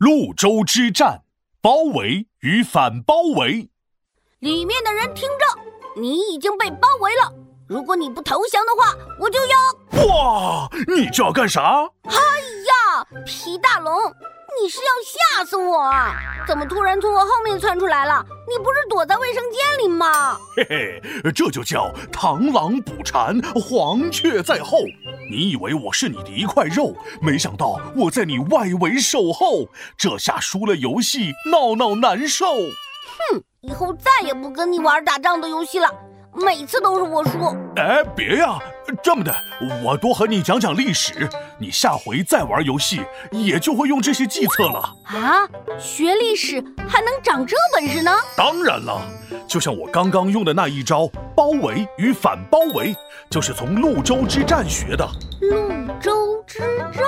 潞州之战，包围与反包围。里面的人听着，你已经被包围了。如果你不投降的话，我就要……哇！你这要干啥？哎呀，皮大龙，你是要吓死我啊？怎么突然从我后面窜出来了？你不是躲在卫生间里吗？嘿嘿，这就叫螳螂捕蝉，黄雀在后。你以为我是你的一块肉，没想到我在你外围守候。这下输了游戏，闹闹难受。哼，以后再也不跟你玩打仗的游戏了。每次都是我输。哎，别呀，这么的，我多和你讲讲历史，你下回再玩游戏也就会用这些计策了。啊，学历史还能长这本事呢？当然了，就像我刚刚用的那一招“包围与反包围”，就是从潞州之战学的。潞州之战，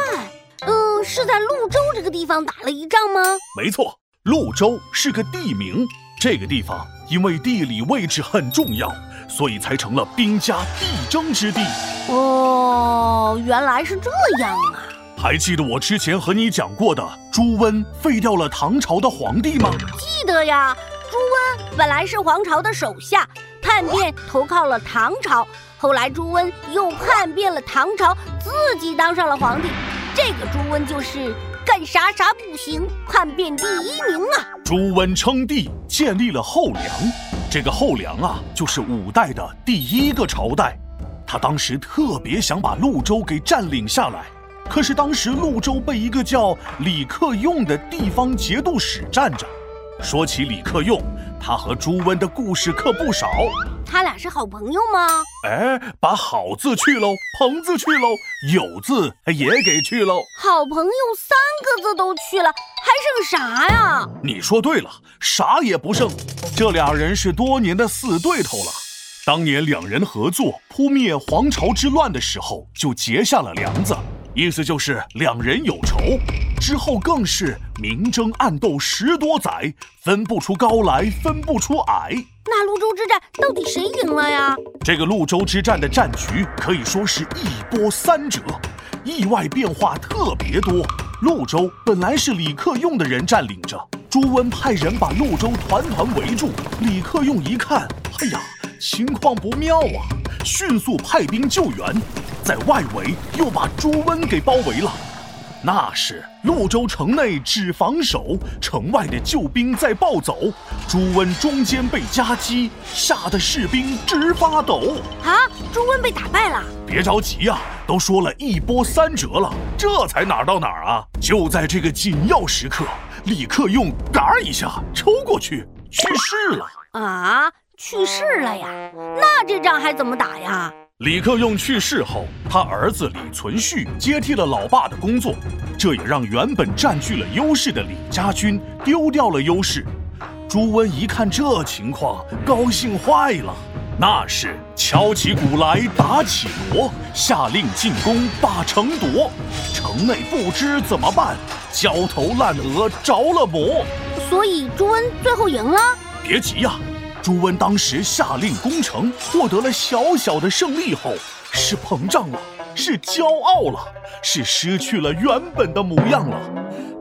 嗯，是在潞州这个地方打了一仗吗？没错，潞州是个地名，这个地方因为地理位置很重要。所以才成了兵家必争之地。哦，原来是这样啊！还记得我之前和你讲过的朱温废掉了唐朝的皇帝吗？记得呀。朱温本来是皇朝的手下，叛变投靠了唐朝，后来朱温又叛变了唐朝，自己当上了皇帝。这个朱温就是干啥啥不行，叛变第一名啊！朱温称帝，建立了后梁。这个后梁啊，就是五代的第一个朝代。他当时特别想把潞州给占领下来，可是当时潞州被一个叫李克用的地方节度使占着。说起李克用，他和朱温的故事可不少。他俩是好朋友吗？哎，把好字去喽，朋字去喽，友字也给去喽。好朋友三个字都去了，还剩啥呀？你说对了，啥也不剩。这俩人是多年的死对头了。当年两人合作扑灭黄巢之乱的时候，就结下了梁子，意思就是两人有仇。之后更是明争暗斗十多载，分不出高来，分不出矮。那潞州之战到底谁赢了呀？这个潞州之战的战局可以说是一波三折，意外变化特别多。潞州本来是李克用的人占领着。朱温派人把潞州团团围住，李克用一看，哎呀，情况不妙啊，迅速派兵救援，在外围又把朱温给包围了。那是潞州城内只防守，城外的救兵在暴走，朱温中间被夹击，吓得士兵直发抖。啊，朱温被打败了？别着急呀，都说了一波三折了，这才哪儿到哪儿啊？就在这个紧要时刻。李克用嘎一下抽过去，去世了啊！去世了呀？那这仗还怎么打呀？李克用去世后，他儿子李存勖接替了老爸的工作，这也让原本占据了优势的李家军丢掉了优势。朱温一看这情况，高兴坏了，那是敲起鼓来打起锣，下令进攻把城夺。城内不知怎么办。焦头烂额，着了魔。所以朱温最后赢了。别急呀，朱温当时下令攻城，获得了小小的胜利后，是膨胀了，是骄傲了，是失去了原本的模样了。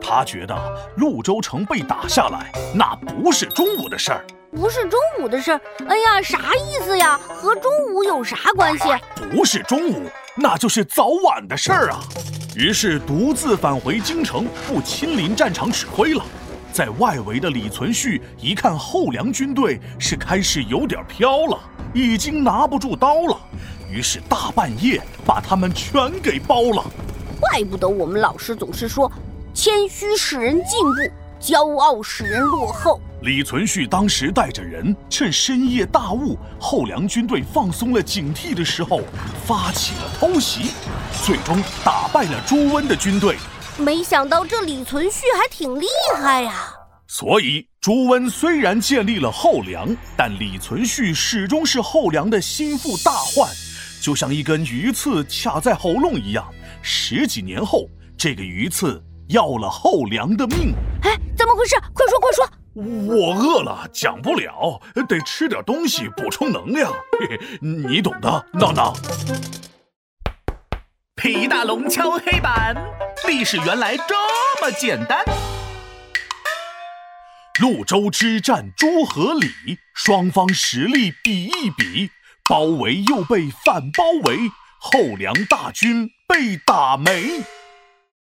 他觉得潞州城被打下来，那不是中午的事儿，不是中午的事儿。哎呀，啥意思呀？和中午有啥关系？不是中午，那就是早晚的事儿啊。于是独自返回京城，不亲临战场指挥了。在外围的李存勖一看后梁军队是开始有点飘了，已经拿不住刀了，于是大半夜把他们全给包了。怪不得我们老师总是说，谦虚使人进步。骄傲使人落后。李存勖当时带着人，趁深夜大雾，后梁军队放松了警惕的时候，发起了偷袭，最终打败了朱温的军队。没想到这李存勖还挺厉害呀！所以朱温虽然建立了后梁，但李存勖始终是后梁的心腹大患，就像一根鱼刺卡在喉咙一样。十几年后，这个鱼刺。要了后梁的命！哎，怎么回事？快说快说！我饿了，讲不了，得吃点东西补充能量。嘿嘿，你懂的，闹闹。皮大龙敲黑板，历史原来这么简单。潞州之战诸葛李双方实力比一比包围又被反包围后梁大军被打没。